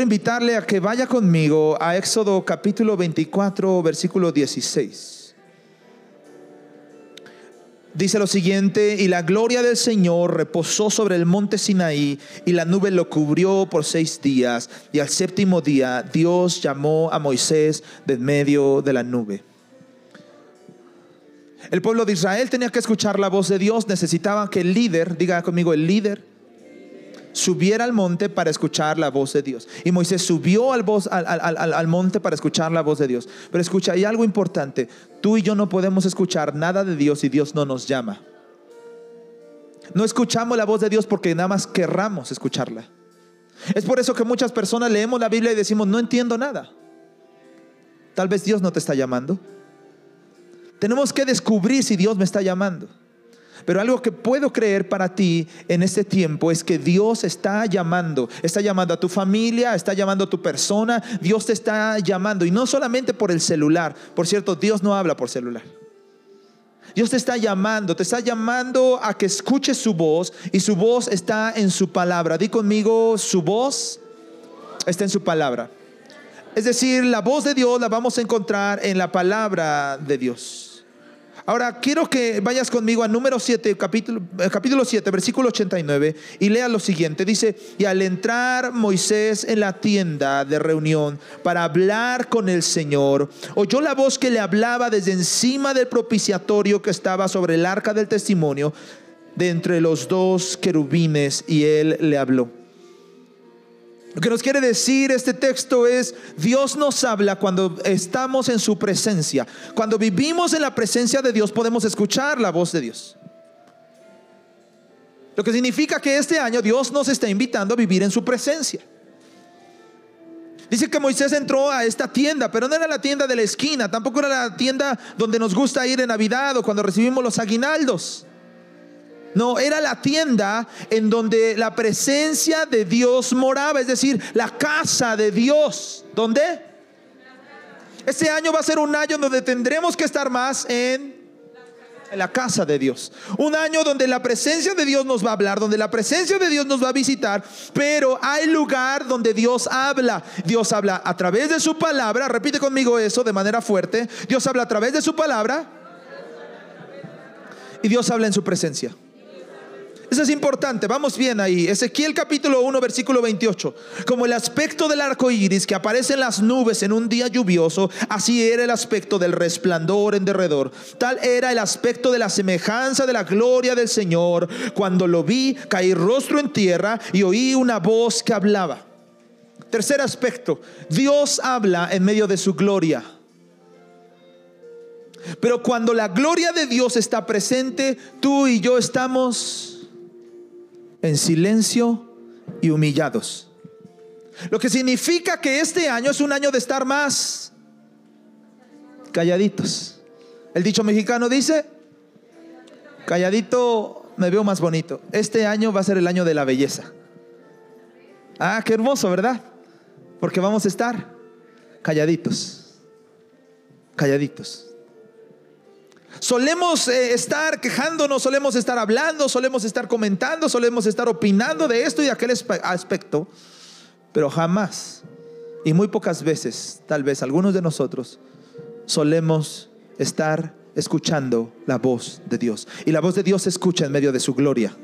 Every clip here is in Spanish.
quiero invitarle a que vaya conmigo a Éxodo capítulo 24, versículo 16. Dice lo siguiente, y la gloria del Señor reposó sobre el monte Sinaí, y la nube lo cubrió por seis días, y al séptimo día Dios llamó a Moisés de medio de la nube. El pueblo de Israel tenía que escuchar la voz de Dios, necesitaba que el líder, diga conmigo el líder, subiera al monte para escuchar la voz de Dios. Y Moisés subió al, voz, al, al, al, monte para escuchar la voz de Dios. Pero escucha, hay algo importante. Tú y yo no podemos escuchar nada de Dios si Dios no nos llama. No escuchamos la voz de Dios porque nada más querramos escucharla. Es por eso que muchas personas leemos la Biblia y decimos, no entiendo nada. Tal vez Dios no te está llamando. Tenemos que descubrir si Dios me está llamando. Pero algo que puedo creer para ti en este tiempo es que Dios está llamando, está llamando a tu familia, está llamando a tu persona, Dios te está llamando y no solamente por el celular. Por cierto, Dios no habla por celular. Dios te está llamando, te está llamando a que escuches su voz y su voz está en su palabra. Di conmigo, su voz está en su palabra. Es decir, la voz de Dios la vamos a encontrar en la palabra de Dios. Ahora quiero que vayas conmigo a número 7, capítulo, eh, capítulo 7, versículo 89, y lea lo siguiente. Dice, y al entrar Moisés en la tienda de reunión para hablar con el Señor, oyó la voz que le hablaba desde encima del propiciatorio que estaba sobre el arca del testimonio, de entre los dos querubines, y él le habló. Lo que nos quiere decir este texto es, Dios nos habla cuando estamos en su presencia. Cuando vivimos en la presencia de Dios podemos escuchar la voz de Dios. Lo que significa que este año Dios nos está invitando a vivir en su presencia. Dice que Moisés entró a esta tienda, pero no era la tienda de la esquina, tampoco era la tienda donde nos gusta ir en Navidad o cuando recibimos los aguinaldos. No, era la tienda en donde la presencia de Dios moraba, es decir, la casa de Dios. ¿Dónde? Este año va a ser un año donde tendremos que estar más en la casa de Dios. Un año donde la presencia de Dios nos va a hablar, donde la presencia de Dios nos va a visitar, pero hay lugar donde Dios habla. Dios habla a través de su palabra, repite conmigo eso de manera fuerte. Dios habla a través de su palabra y Dios habla en su presencia. Eso es importante, vamos bien ahí. Ezequiel capítulo 1, versículo 28. Como el aspecto del arco iris que aparece en las nubes en un día lluvioso, así era el aspecto del resplandor en derredor. Tal era el aspecto de la semejanza de la gloria del Señor. Cuando lo vi, caí rostro en tierra y oí una voz que hablaba. Tercer aspecto, Dios habla en medio de su gloria. Pero cuando la gloria de Dios está presente, tú y yo estamos en silencio y humillados. Lo que significa que este año es un año de estar más calladitos. El dicho mexicano dice, calladito me veo más bonito. Este año va a ser el año de la belleza. Ah, qué hermoso, ¿verdad? Porque vamos a estar calladitos, calladitos. Solemos eh, estar quejándonos, solemos estar hablando, solemos estar comentando, solemos estar opinando de esto y de aquel aspecto, pero jamás y muy pocas veces, tal vez algunos de nosotros, solemos estar escuchando la voz de Dios. Y la voz de Dios se escucha en medio de su gloria.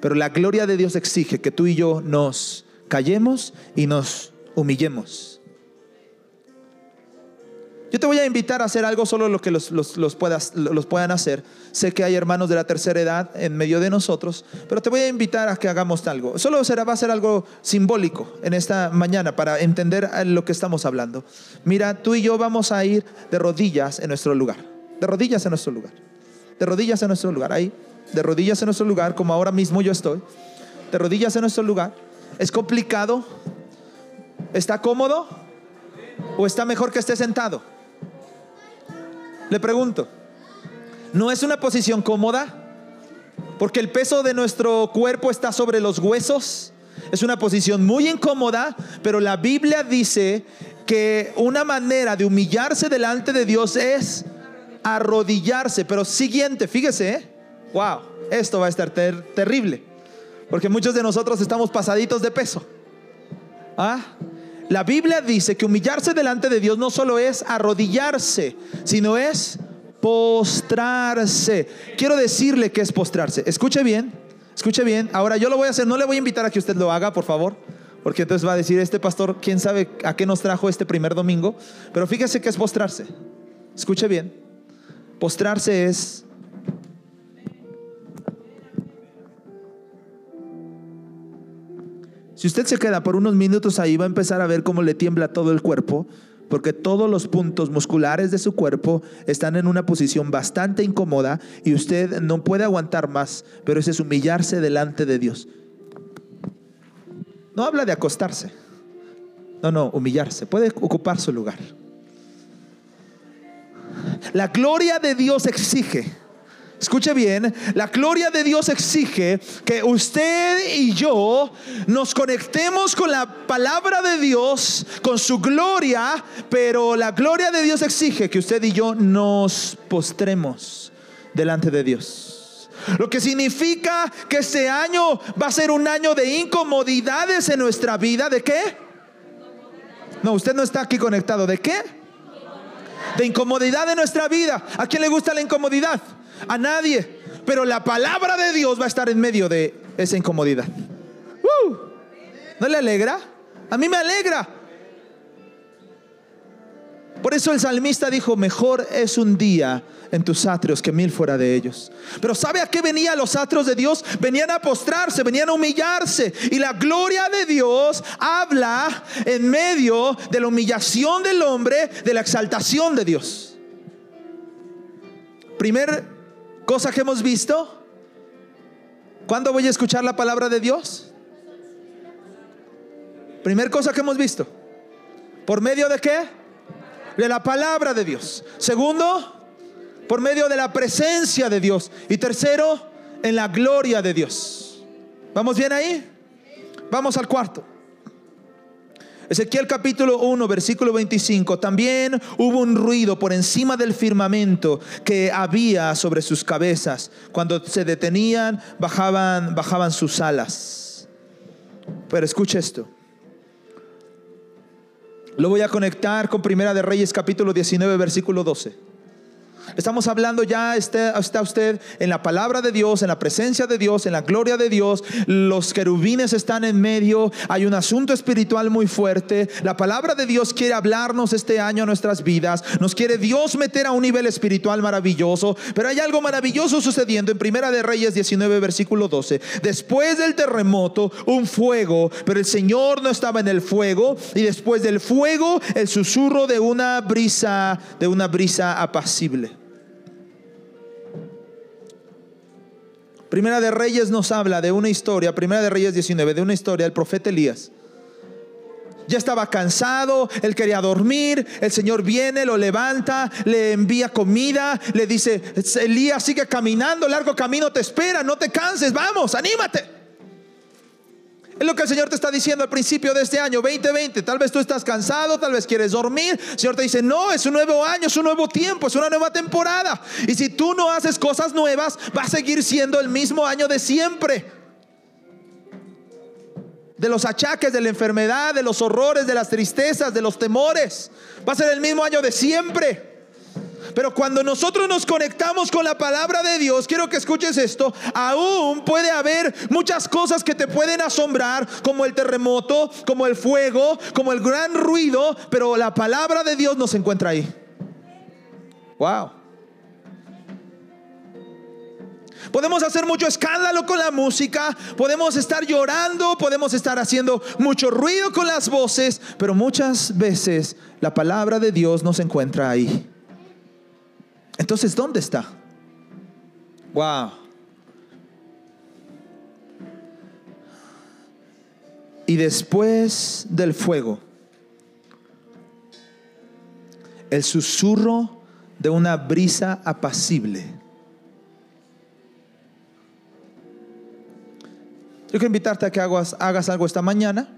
Pero la gloria de Dios exige que tú y yo nos callemos y nos humillemos. Yo te voy a invitar a hacer algo solo lo que los, puedas, los puedan hacer. Sé que hay hermanos de la tercera edad en medio de nosotros, pero te voy a invitar a que hagamos algo. Solo será, va a ser algo simbólico en esta mañana para entender lo que estamos hablando. Mira, tú y yo vamos a ir de rodillas en nuestro lugar. De rodillas en nuestro lugar. De rodillas en nuestro lugar. Ahí, de rodillas en nuestro lugar, como ahora mismo yo estoy. De rodillas en nuestro lugar. ¿Es complicado? ¿Está cómodo? ¿O está mejor que esté sentado? Le pregunto, ¿no es una posición cómoda? Porque el peso de nuestro cuerpo está sobre los huesos. Es una posición muy incómoda, pero la Biblia dice que una manera de humillarse delante de Dios es arrodillarse. Pero siguiente, fíjese, wow, esto va a estar terrible. Porque muchos de nosotros estamos pasaditos de peso. ¿Ah? La Biblia dice que humillarse delante de Dios no solo es arrodillarse, sino es postrarse. Quiero decirle que es postrarse. Escuche bien, escuche bien. Ahora yo lo voy a hacer, no le voy a invitar a que usted lo haga, por favor. Porque entonces va a decir, este pastor, quién sabe a qué nos trajo este primer domingo. Pero fíjese que es postrarse. Escuche bien. Postrarse es Si usted se queda por unos minutos ahí, va a empezar a ver cómo le tiembla todo el cuerpo, porque todos los puntos musculares de su cuerpo están en una posición bastante incómoda y usted no puede aguantar más, pero ese es humillarse delante de Dios. No habla de acostarse. No, no, humillarse. Puede ocupar su lugar. La gloria de Dios exige escuche bien, la gloria de Dios exige que usted y yo nos conectemos con la palabra de Dios, con su gloria, pero la gloria de Dios exige que usted y yo nos postremos delante de Dios. Lo que significa que este año va a ser un año de incomodidades en nuestra vida. ¿De qué? No, usted no está aquí conectado. ¿De qué? De incomodidad en nuestra vida. ¿A quién le gusta la incomodidad? A nadie. Pero la palabra de Dios va a estar en medio de esa incomodidad. ¿No le alegra? A mí me alegra. Por eso el salmista dijo, mejor es un día en tus atrios que mil fuera de ellos. Pero ¿sabe a qué venían los atrios de Dios? Venían a postrarse, venían a humillarse. Y la gloria de Dios habla en medio de la humillación del hombre, de la exaltación de Dios. Primer cosa que hemos visto. ¿Cuándo voy a escuchar la palabra de Dios? Primer cosa que hemos visto. ¿Por medio de qué? De la palabra de Dios. Segundo, por medio de la presencia de Dios. Y tercero, en la gloria de Dios. ¿Vamos bien ahí? Vamos al cuarto. Ezequiel capítulo 1, versículo 25. También hubo un ruido por encima del firmamento que había sobre sus cabezas. Cuando se detenían, bajaban, bajaban sus alas. Pero escucha esto. Lo voy a conectar con Primera de Reyes capítulo 19, versículo 12. Estamos hablando ya, está, está, usted en la palabra de Dios, en la presencia de Dios, en la gloria de Dios. Los querubines están en medio. Hay un asunto espiritual muy fuerte. La palabra de Dios quiere hablarnos este año a nuestras vidas. Nos quiere Dios meter a un nivel espiritual maravilloso. Pero hay algo maravilloso sucediendo en Primera de Reyes 19, versículo 12. Después del terremoto, un fuego, pero el Señor no estaba en el fuego. Y después del fuego, el susurro de una brisa, de una brisa apacible. Primera de Reyes nos habla de una historia, Primera de Reyes 19, de una historia del profeta Elías. Ya estaba cansado, él quería dormir, el Señor viene, lo levanta, le envía comida, le dice, Elías sigue caminando, largo camino te espera, no te canses, vamos, anímate. Es lo que el Señor te está diciendo al principio de este año 2020. Tal vez tú estás cansado, tal vez quieres dormir. El Señor te dice, no, es un nuevo año, es un nuevo tiempo, es una nueva temporada. Y si tú no haces cosas nuevas, va a seguir siendo el mismo año de siempre. De los achaques, de la enfermedad, de los horrores, de las tristezas, de los temores. Va a ser el mismo año de siempre. Pero cuando nosotros nos conectamos con la palabra de Dios, quiero que escuches esto, aún puede haber muchas cosas que te pueden asombrar, como el terremoto, como el fuego, como el gran ruido, pero la palabra de Dios nos encuentra ahí. Wow. Podemos hacer mucho escándalo con la música, podemos estar llorando, podemos estar haciendo mucho ruido con las voces, pero muchas veces la palabra de Dios nos encuentra ahí. Entonces, ¿dónde está? Wow. Y después del fuego, el susurro de una brisa apacible. Yo quiero invitarte a que hagas, hagas algo esta mañana.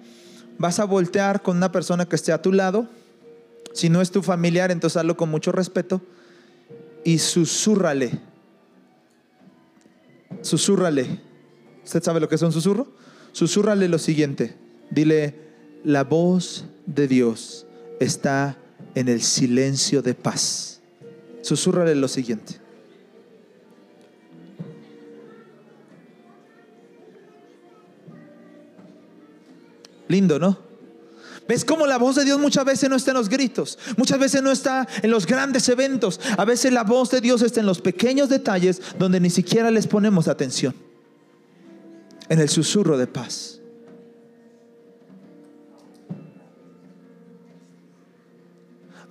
Vas a voltear con una persona que esté a tu lado. Si no es tu familiar, entonces hazlo con mucho respeto y susúrrale. Susúrrale. ¿Usted sabe lo que es un susurro? Susúrrale lo siguiente. Dile, la voz de Dios está en el silencio de paz. Susurrale lo siguiente. Lindo, ¿no? ¿Ves cómo la voz de Dios muchas veces no está en los gritos? Muchas veces no está en los grandes eventos. A veces la voz de Dios está en los pequeños detalles donde ni siquiera les ponemos atención. En el susurro de paz.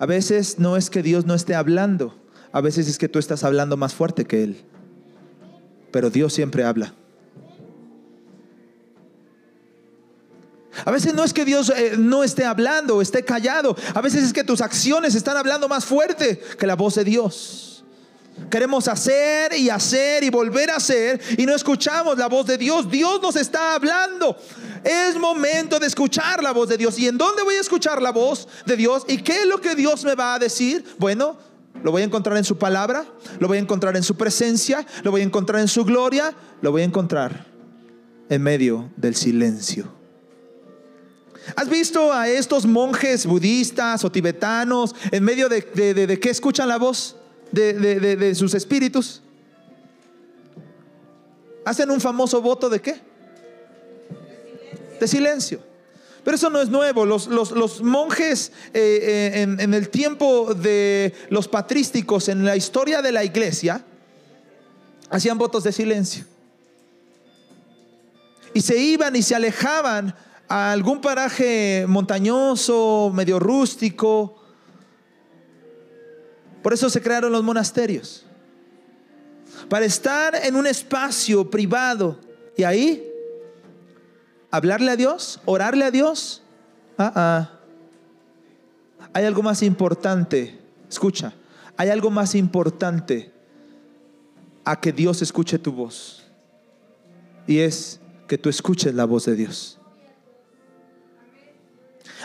A veces no es que Dios no esté hablando. A veces es que tú estás hablando más fuerte que Él. Pero Dios siempre habla. A veces no es que Dios eh, no esté hablando esté callado. A veces es que tus acciones están hablando más fuerte que la voz de Dios. Queremos hacer y hacer y volver a hacer y no escuchamos la voz de Dios. Dios nos está hablando. Es momento de escuchar la voz de Dios. ¿Y en dónde voy a escuchar la voz de Dios? ¿Y qué es lo que Dios me va a decir? Bueno, lo voy a encontrar en su palabra, lo voy a encontrar en su presencia, lo voy a encontrar en su gloria, lo voy a encontrar en medio del silencio. ¿Has visto a estos monjes budistas o tibetanos en medio de, de, que escuchan la voz de, sus espíritus? Hacen un famoso voto de qué? De silencio. Pero eso no es nuevo. Los, monjes eh, eh, en el tiempo de los patrísticos, en la historia de la iglesia, hacían votos de silencio. Y se iban y se alejaban a algún paraje montañoso, medio rústico. Por eso se crearon los monasterios. Para estar en un espacio privado y ahí hablarle a Dios, orarle a Dios. Ah, ah. Hay algo más importante. Escucha, hay algo más importante a que Dios escuche tu voz. Y es que tú escuches la voz de Dios.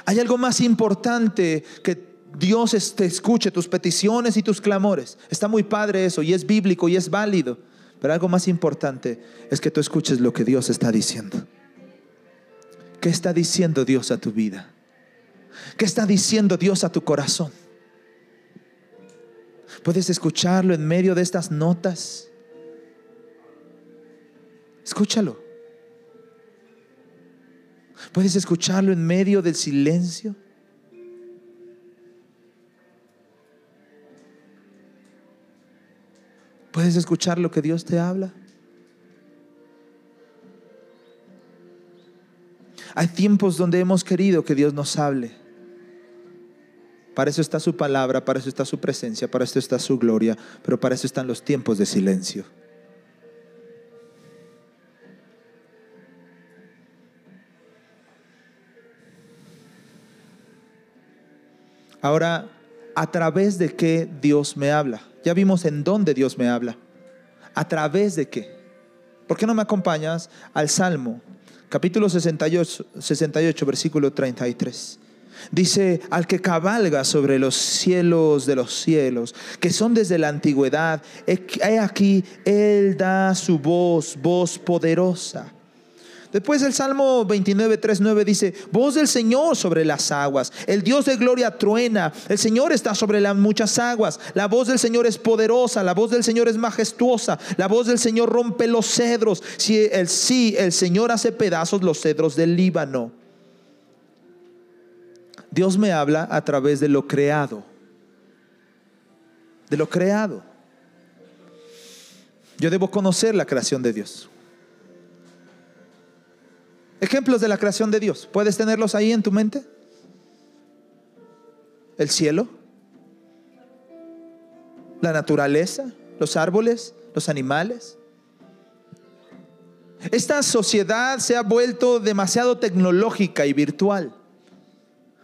Hay algo más importante que Dios te escuche tus peticiones y tus clamores. Está muy padre eso y es bíblico y es válido. Pero algo más importante es que tú escuches lo que Dios está diciendo. ¿Qué está diciendo Dios a tu vida? ¿Qué está diciendo Dios a tu corazón? ¿Puedes escucharlo en medio de estas notas? Escúchalo. ¿Puedes escucharlo en medio del silencio? ¿Puedes escuchar lo que Dios te habla? Hay tiempos donde hemos querido que Dios nos hable. Para eso está su palabra, para eso está su presencia, para eso está su gloria, pero para eso están los tiempos de silencio. Ahora, ¿a través de qué Dios me habla? Ya vimos en dónde Dios me habla. ¿A través de qué? ¿Por qué no me acompañas al Salmo, capítulo 68, 68 versículo 33? Dice, al que cabalga sobre los cielos de los cielos, que son desde la antigüedad, he aquí, Él da su voz, voz poderosa Después el Salmo 29, 3, 9 dice, voz del Señor sobre las aguas, el Dios de gloria truena, el Señor está sobre las muchas aguas, la voz del Señor es poderosa, la voz del Señor es majestuosa, la voz del Señor rompe los cedros, si el, sí, el Señor hace pedazos los cedros del Líbano. Dios me habla a través de lo creado, de lo creado. Yo debo conocer la creación de Dios. Ejemplos de la creación de Dios. ¿Puedes tenerlos ahí en tu mente? El cielo, la naturaleza, los árboles, los animales. Esta sociedad se ha vuelto demasiado tecnológica y virtual.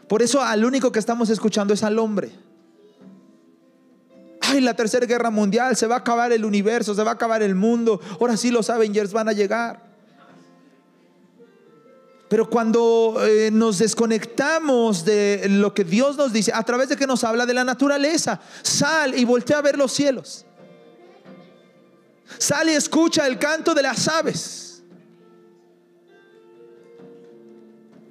Por eso al único que estamos escuchando es al hombre. Ay, la tercera guerra mundial, se va a acabar el universo, se va a acabar el mundo. Ahora sí los Avengers van a llegar. Pero cuando eh, nos desconectamos de lo que Dios nos dice, a través de que nos habla de la naturaleza, sal y voltea a ver los cielos. Sal y escucha el canto de las aves.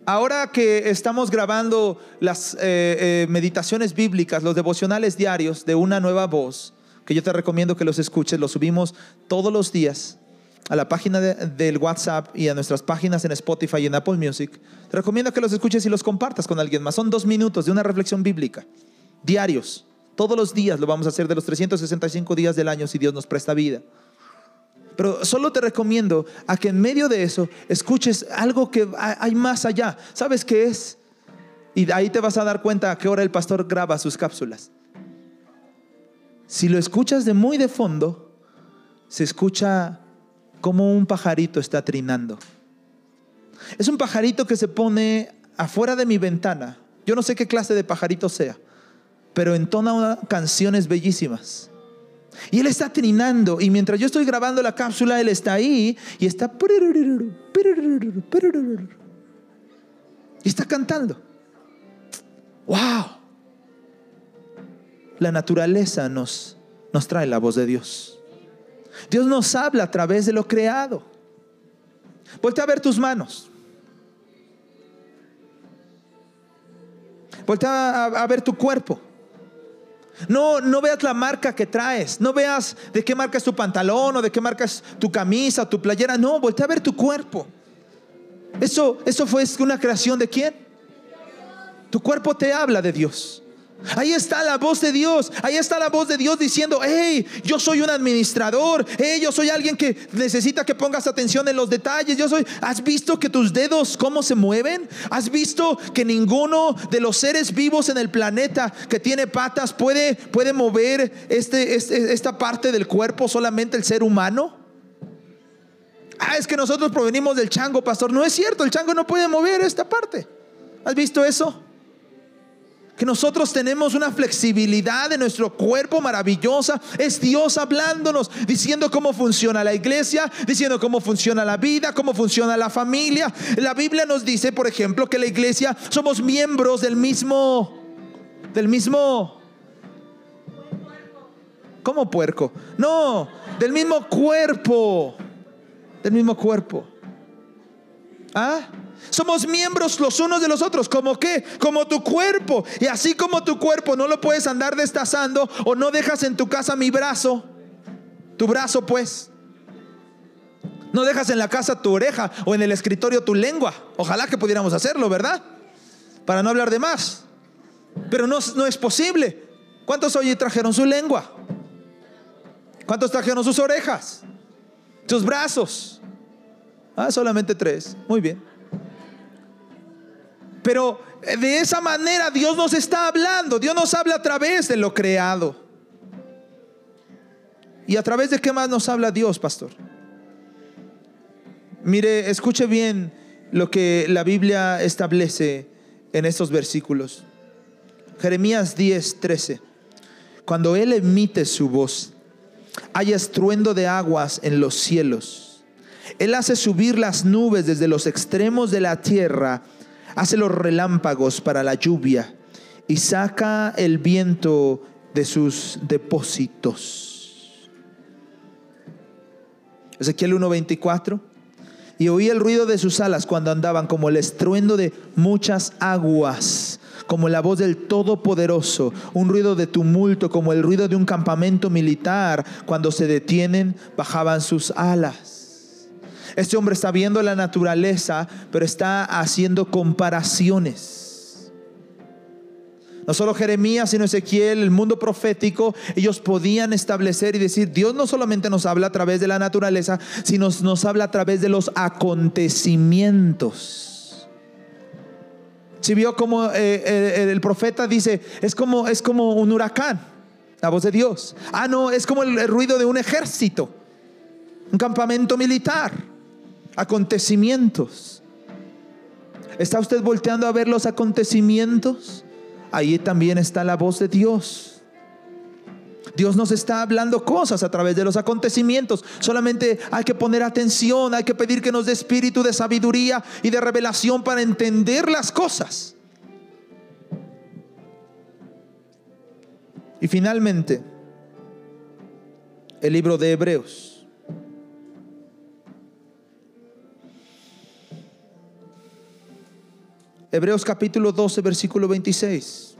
Ahora que estamos grabando las eh, eh, meditaciones bíblicas, los devocionales diarios de una nueva voz, que yo te recomiendo que los escuches, los subimos todos los días a la página del WhatsApp y a nuestras páginas en Spotify y en Apple Music. Te recomiendo que los escuches y los compartas con alguien más. Son dos minutos de una reflexión bíblica, diarios. Todos los días lo vamos a hacer de los 365 días del año si Dios nos presta vida. Pero solo te recomiendo a que en medio de eso escuches algo que hay más allá. ¿Sabes qué es? Y ahí te vas a dar cuenta a qué hora el pastor graba sus cápsulas. Si lo escuchas de muy de fondo, se escucha como un pajarito está trinando. Es un pajarito que se pone afuera de mi ventana. Yo no sé qué clase de pajarito sea, pero entona canciones bellísimas. Y él está trinando. Y mientras yo estoy grabando la cápsula, él está ahí y está. Y está cantando. ¡Wow! La naturaleza nos, nos trae la voz de Dios. Dios nos habla a través de lo creado. Voltea a ver tus manos. Voltea a ver tu cuerpo. No, no veas la marca que traes. No veas de qué marca es tu pantalón o de qué marca es tu camisa, tu playera. No, voltea a ver tu cuerpo. Eso, eso fue una creación de quién? Tu cuerpo te habla de Dios. Ahí está la voz de Dios. Ahí está la voz de Dios diciendo, hey, yo soy un administrador. Hey, yo soy alguien que necesita que pongas atención en los detalles. Yo soy, ¿has visto que tus dedos cómo se mueven? ¿Has visto que ninguno de los seres vivos en el planeta que tiene patas puede, puede mover este, este esta parte del cuerpo, solamente el ser humano? Ah, es que nosotros provenimos del chango, pastor. No es cierto, el chango no puede mover esta parte. ¿Has visto eso? Que nosotros tenemos una flexibilidad de nuestro cuerpo maravillosa. Es Dios hablándonos, diciendo cómo funciona la iglesia, diciendo cómo funciona la vida, cómo funciona la familia. La Biblia nos dice, por ejemplo, que la iglesia somos miembros del mismo, del mismo... ¿Cómo puerco? No, del mismo cuerpo, del mismo cuerpo. ¿Ah? Somos miembros los unos de los otros. ¿Como qué? Como tu cuerpo. Y así como tu cuerpo no lo puedes andar destazando o no dejas en tu casa mi brazo, tu brazo pues. No dejas en la casa tu oreja o en el escritorio tu lengua. Ojalá que pudiéramos hacerlo, ¿verdad? Para no hablar de más. Pero no, no es posible. ¿Cuántos hoy trajeron su lengua? ¿Cuántos trajeron sus orejas? Sus brazos. Ah, solamente tres. Muy bien. Pero eh, de esa manera Dios nos está hablando. Dios nos habla a través de lo creado. ¿Y a través de qué más nos habla Dios, pastor? Mire, escuche bien lo que la Biblia establece en estos versículos. Jeremías 10, 13. Cuando Él emite su voz, hay estruendo de aguas en los cielos. Él hace subir las nubes desde los extremos de la tierra hace los relámpagos para la lluvia y saca el viento de sus depósitos. Ezequiel 1:24. Y oí el ruido de sus alas cuando andaban como el estruendo de muchas aguas, como la voz del Todopoderoso, un ruido de tumulto, como el ruido de un campamento militar. Cuando se detienen, bajaban sus alas. Este hombre está viendo la naturaleza, pero está haciendo comparaciones. No solo Jeremías, sino Ezequiel, el mundo profético, ellos podían establecer y decir, Dios no solamente nos habla a través de la naturaleza, sino nos habla a través de los acontecimientos. Si vio como eh, el, profeta dice, es como, es como un huracán, la voz de Dios. Ah, no, es como el ruido de un ejército, un campamento militar acontecimientos. ¿Está usted volteando a ver los acontecimientos? Ahí también está la voz de Dios. Dios nos está hablando cosas a través de los acontecimientos. Solamente hay que poner atención, hay que pedir que nos dé espíritu de sabiduría y de revelación para entender las cosas. Y finalmente, el libro de Hebreos. Hebreos capítulo 12, versículo 26.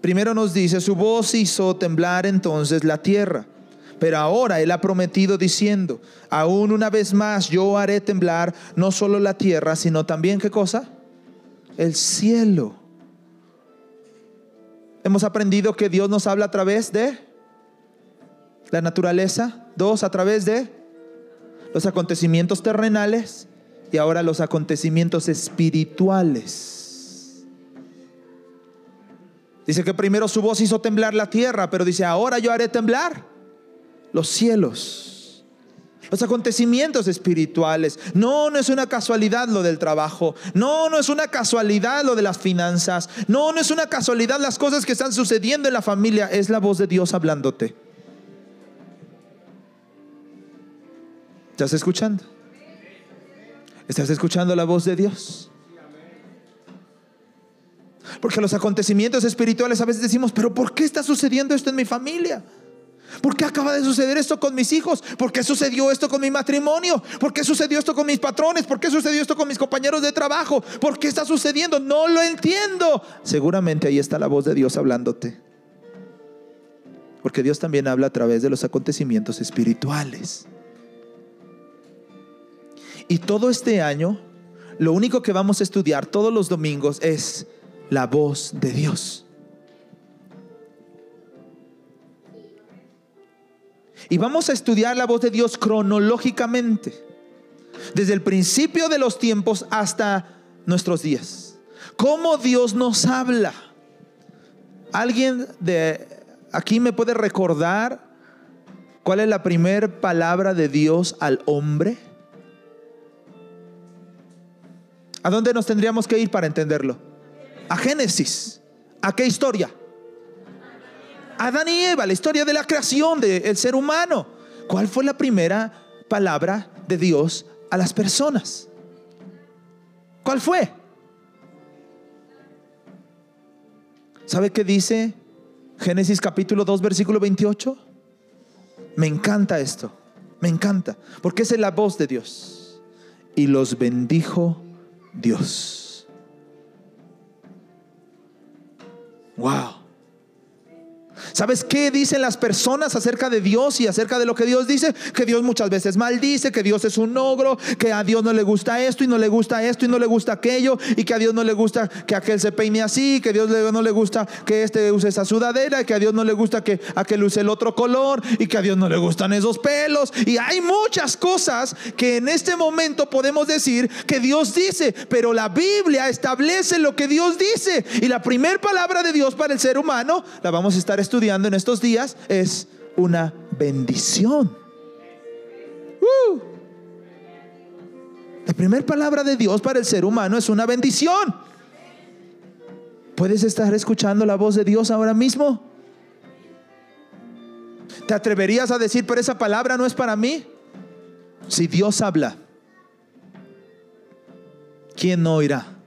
Primero nos dice, su voz hizo temblar entonces la tierra. Pero ahora Él ha prometido diciendo, aún una vez más yo haré temblar no solo la tierra, sino también qué cosa? El cielo. Hemos aprendido que Dios nos habla a través de la naturaleza. Dos, a través de los acontecimientos terrenales y ahora los acontecimientos espirituales. Dice que primero su voz hizo temblar la tierra, pero dice, ahora yo haré temblar los cielos, los acontecimientos espirituales. No, no es una casualidad lo del trabajo. No, no es una casualidad lo de las finanzas. No, no es una casualidad las cosas que están sucediendo en la familia. Es la voz de Dios hablándote. ¿Estás escuchando? ¿Estás escuchando la voz de Dios? Porque los acontecimientos espirituales a veces decimos, pero ¿por qué está sucediendo esto en mi familia? ¿Por qué acaba de suceder esto con mis hijos? ¿Por qué sucedió esto con mi matrimonio? ¿Por qué sucedió esto con mis patrones? ¿Por qué sucedió esto con mis compañeros de trabajo? ¿Por qué está sucediendo? No lo entiendo. Seguramente ahí está la voz de Dios hablándote. Porque Dios también habla a través de los acontecimientos espirituales. Y todo este año, lo único que vamos a estudiar todos los domingos es la voz de Dios. Y vamos a estudiar la voz de Dios cronológicamente, desde el principio de los tiempos hasta nuestros días. ¿Cómo Dios nos habla? ¿Alguien de aquí me puede recordar cuál es la primera palabra de Dios al hombre? ¿A dónde nos tendríamos que ir para entenderlo? A Génesis. ¿A qué historia? Adán y Eva, la historia de la creación del ser humano. ¿Cuál fue la primera palabra de Dios a las personas? ¿Cuál fue? ¿Sabe qué dice Génesis capítulo 2, versículo 28? Me encanta esto, me encanta, porque es la voz de Dios. Y los bendijo Dios. Wow. ¿Sabes qué dicen las personas acerca de Dios y acerca de lo que Dios dice? Que Dios muchas veces maldice, que Dios es un ogro, que a Dios no le gusta esto y no le gusta esto y no le gusta aquello, y que a Dios no le gusta que aquel se peine así, que a Dios no le gusta que este use esa sudadera, y que a Dios no le gusta que aquel use el otro color, y que a Dios no le gustan esos pelos. Y hay muchas cosas que en este momento podemos decir que Dios dice, pero la Biblia establece lo que Dios dice. Y la primera palabra de Dios para el ser humano la vamos a estar estudiando en estos días es una bendición. Uh. La primera palabra de Dios para el ser humano es una bendición. ¿Puedes estar escuchando la voz de Dios ahora mismo? ¿Te atreverías a decir, pero esa palabra no es para mí? Si Dios habla, ¿quién no oirá?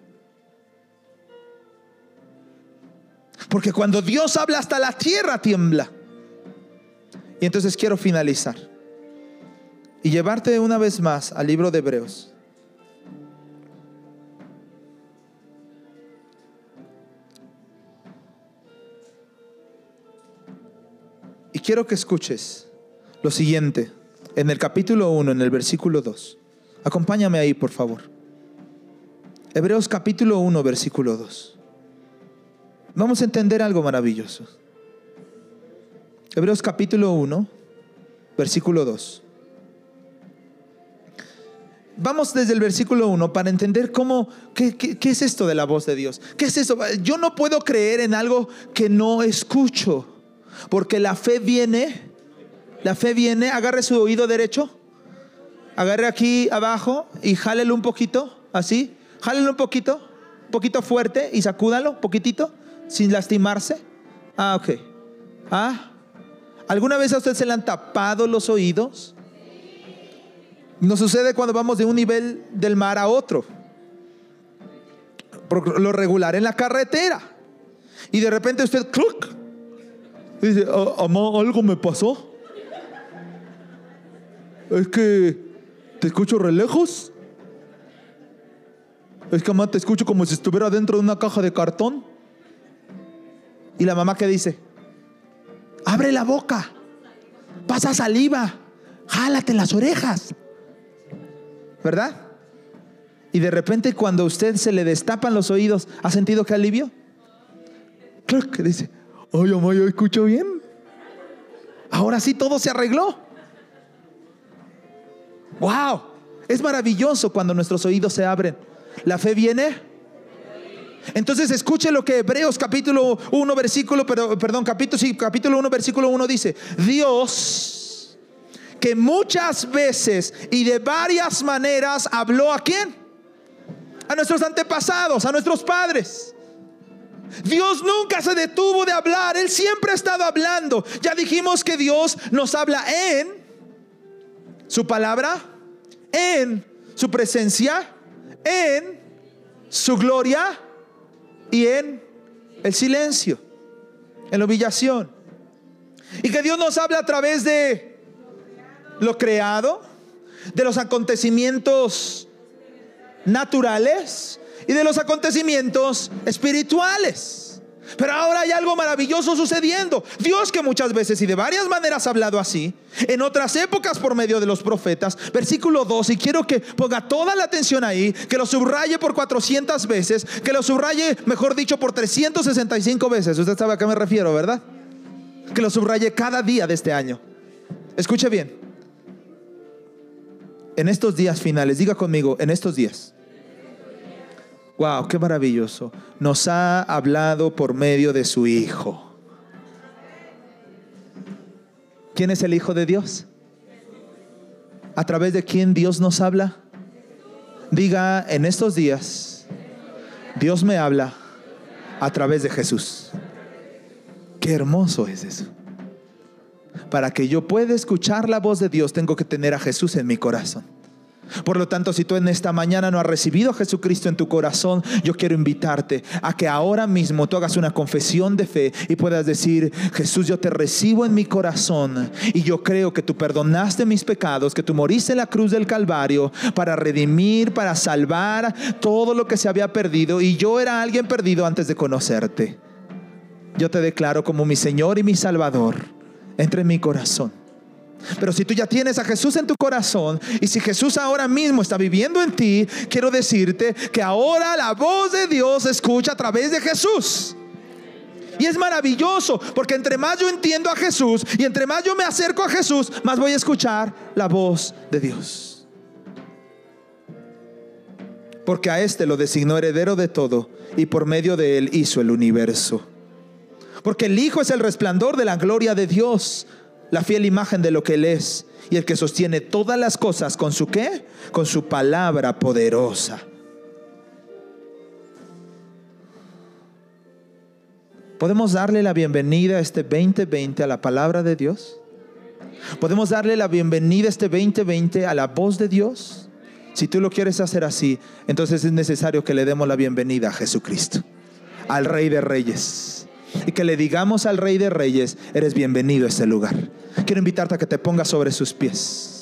Porque cuando Dios habla hasta la tierra tiembla. Y entonces quiero finalizar y llevarte una vez más al libro de Hebreos. Y quiero que escuches lo siguiente en el capítulo 1, en el versículo 2. Acompáñame ahí, por favor. Hebreos capítulo 1, versículo 2 vamos a entender algo maravilloso. Hebreos capítulo 1, versículo 2. Vamos desde el versículo 1 para entender cómo, qué, qué, es esto de la voz de Dios. ¿Qué es eso? Yo no puedo creer en algo que no escucho, porque la fe viene, la fe viene, agarre su oído derecho, agarre aquí abajo y jálelo un poquito, así, jálelo un poquito, un poquito fuerte y sacúdalo, poquitito sin lastimarse? Ah, ok. Ah, ¿alguna vez a usted se le han tapado los oídos? Nos sucede cuando vamos de un nivel del mar a otro. Por lo regular en la carretera. Y de repente usted, ¡cluc! dice, ah, algo me pasó. Es que te escucho re lejos. Es que mamá te escucho como si estuviera dentro de una caja de cartón. Y la mamá que dice, abre la boca, pasa saliva, jálate las orejas. ¿Verdad? Y de repente cuando a usted se le destapan los oídos, ¿ha sentido que alivio? Claro que dice, ay mamá, yo escucho bien. Ahora sí todo se arregló. Wow, es maravilloso cuando nuestros oídos se abren. La fe viene. Entonces escuche lo que Hebreos capítulo 1 versículo, pero, perdón, capítulo, sí, capítulo 1 versículo 1 dice, Dios que muchas veces y de varias maneras habló a quién? A nuestros antepasados, a nuestros padres. Dios nunca se detuvo de hablar, Él siempre ha estado hablando. Ya dijimos que Dios nos habla en su palabra, en su presencia, en su gloria y en el silencio, en la humillación. Y que Dios nos habla a través de lo creado, de los acontecimientos naturales y de los acontecimientos espirituales. Pero ahora hay algo maravilloso sucediendo. Dios que muchas veces y de varias maneras ha hablado así, en otras épocas por medio de los profetas, versículo 2, y quiero que ponga toda la atención ahí, que lo subraye por 400 veces, que lo subraye, mejor dicho, por 365 veces. Usted sabe a qué me refiero, ¿verdad? Que lo subraye cada día de este año. Escuche bien. En estos días finales, diga conmigo, en estos días Wow, qué maravilloso. Nos ha hablado por medio de su Hijo. ¿Quién es el Hijo de Dios? ¿A través de quién Dios nos habla? Diga, en estos días, Dios me habla a través de Jesús. Qué hermoso es eso. Para que yo pueda escuchar la voz de Dios, tengo que tener a Jesús en mi corazón. Por lo tanto, si tú en esta mañana no has recibido a Jesucristo en tu corazón, yo quiero invitarte a que ahora mismo tú hagas una confesión de fe y puedas decir, Jesús, yo te recibo en mi corazón y yo creo que tú perdonaste mis pecados, que tú moriste en la cruz del Calvario para redimir, para salvar todo lo que se había perdido y yo era alguien perdido antes de conocerte. Yo te declaro como mi Señor y mi Salvador. Entre en mi corazón. Pero si tú ya tienes a Jesús en tu corazón y si Jesús ahora mismo está viviendo en ti, quiero decirte que ahora la voz de Dios se escucha a través de Jesús. Y es maravilloso porque entre más yo entiendo a Jesús y entre más yo me acerco a Jesús, más voy a escuchar la voz de Dios. Porque a este lo designó heredero de todo y por medio de él hizo el universo. Porque el Hijo es el resplandor de la gloria de Dios la fiel imagen de lo que Él es y el que sostiene todas las cosas con su qué? Con su palabra poderosa. ¿Podemos darle la bienvenida a este 2020 a la palabra de Dios? ¿Podemos darle la bienvenida a este 2020 a la voz de Dios? Si tú lo quieres hacer así, entonces es necesario que le demos la bienvenida a Jesucristo, al Rey de Reyes y que le digamos al Rey de Reyes, eres bienvenido a este lugar. Quiero invitarte a que te pongas sobre sus pies.